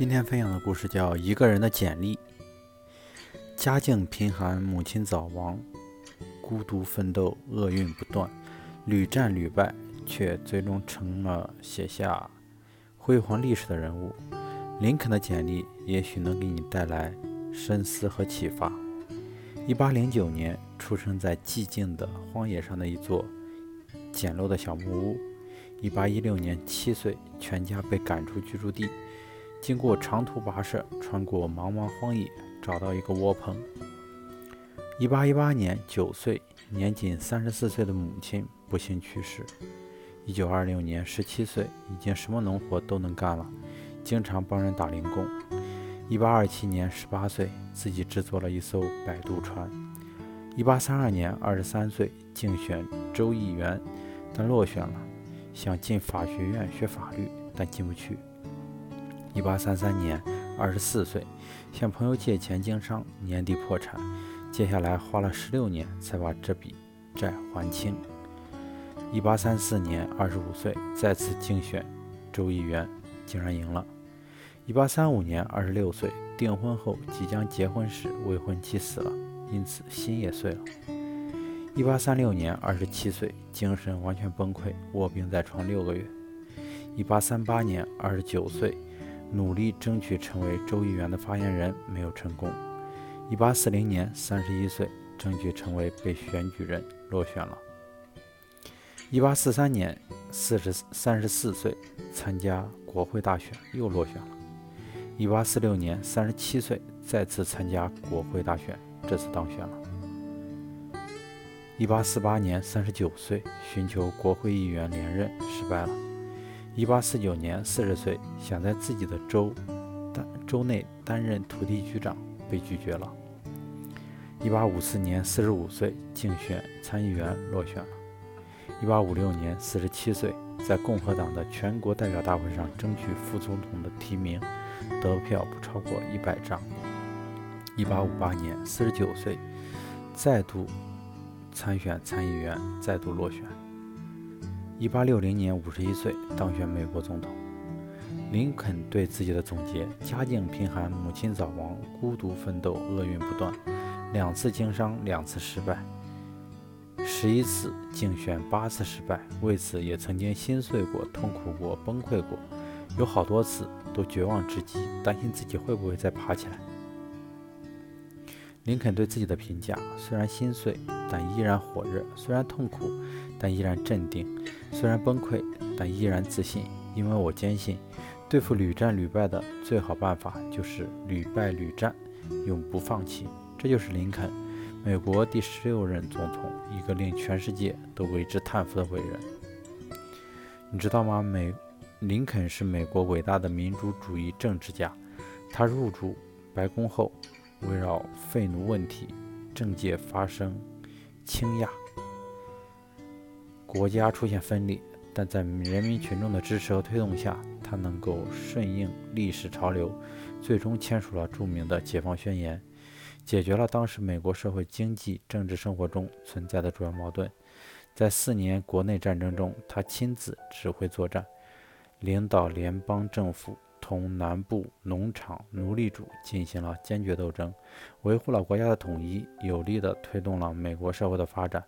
今天分享的故事叫《一个人的简历》。家境贫寒，母亲早亡，孤独奋斗，厄运不断，屡战屡败，却最终成了写下辉煌历史的人物。林肯的简历也许能给你带来深思和启发。一八零九年出生在寂静的荒野上的一座简陋的小木屋。一八一六年七岁，全家被赶出居住地。经过长途跋涉，穿过茫茫荒野，找到一个窝棚。一八一八年，九岁，年仅三十四岁的母亲不幸去世。一九二六年，十七岁，已经什么农活都能干了，经常帮人打零工。一八二七年，十八岁，自己制作了一艘摆渡船。一八三二年，二十三岁，竞选州议员，但落选了。想进法学院学法律，但进不去。一八三三年，二十四岁，向朋友借钱经商，年底破产。接下来花了十六年才把这笔债还清。一八三四年，二十五岁，再次竞选州议员，竟然赢了。一八三五年，二十六岁，订婚后即将结婚时，未婚妻死了，因此心也碎了。一八三六年，二十七岁，精神完全崩溃，卧病在床六个月。一八三八年，二十九岁。努力争取成为州议员的发言人，没有成功。一八四零年，三十一岁，争取成为被选举人，落选了。一八四三年，四十三十四岁，参加国会大选，又落选了。一八四六年，三十七岁，再次参加国会大选，这次当选了。一八四八年，三十九岁，寻求国会议员连任，失败了。一八四九年，四十岁，想在自己的州担州内担任土地局长，被拒绝了。一八五四年，四十五岁，竞选参议员，落选了。一八五六年，四十七岁，在共和党的全国代表大会上争取副总统的提名，得票不超过一百张。一八五八年，四十九岁，再度参选参议员，再度落选。一八六零年，五十一岁当选美国总统。林肯对自己的总结：家境贫寒，母亲早亡，孤独奋斗，厄运不断，两次经商，两次失败，十一次竞选，八次失败。为此也曾经心碎过、痛苦过、崩溃过，有好多次都绝望至极，担心自己会不会再爬起来。林肯对自己的评价：虽然心碎，但依然火热；虽然痛苦，但依然镇定。虽然崩溃，但依然自信，因为我坚信，对付屡战屡败的最好办法就是屡败屡战，永不放弃。这就是林肯，美国第十六任总统，一个令全世界都为之叹服的伟人。你知道吗？美林肯是美国伟大的民主主义政治家。他入主白宫后，围绕废奴问题，政界发生倾轧。国家出现分裂，但在人民群众的支持和推动下，他能够顺应历史潮流，最终签署了著名的《解放宣言》，解决了当时美国社会经济、政治生活中存在的主要矛盾。在四年国内战争中，他亲自指挥作战，领导联邦政府同南部农场奴隶主进行了坚决斗争，维护了国家的统一，有力地推动了美国社会的发展。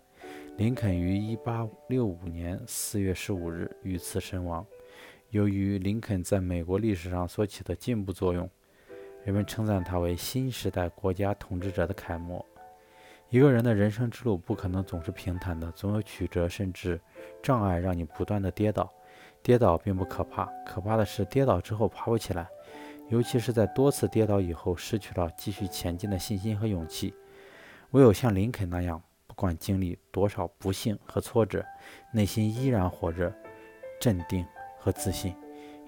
林肯于1865年4月15日遇刺身亡。由于林肯在美国历史上所起的进步作用，人们称赞他为新时代国家统治者的楷模。一个人的人生之路不可能总是平坦的，总有曲折，甚至障碍，让你不断的跌倒。跌倒并不可怕，可怕的是跌倒之后爬不起来，尤其是在多次跌倒以后，失去了继续前进的信心和勇气。唯有像林肯那样。不管经历多少不幸和挫折，内心依然活着镇定和自信，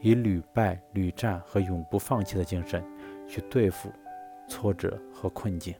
以屡败屡战和永不放弃的精神去对付挫折和困境。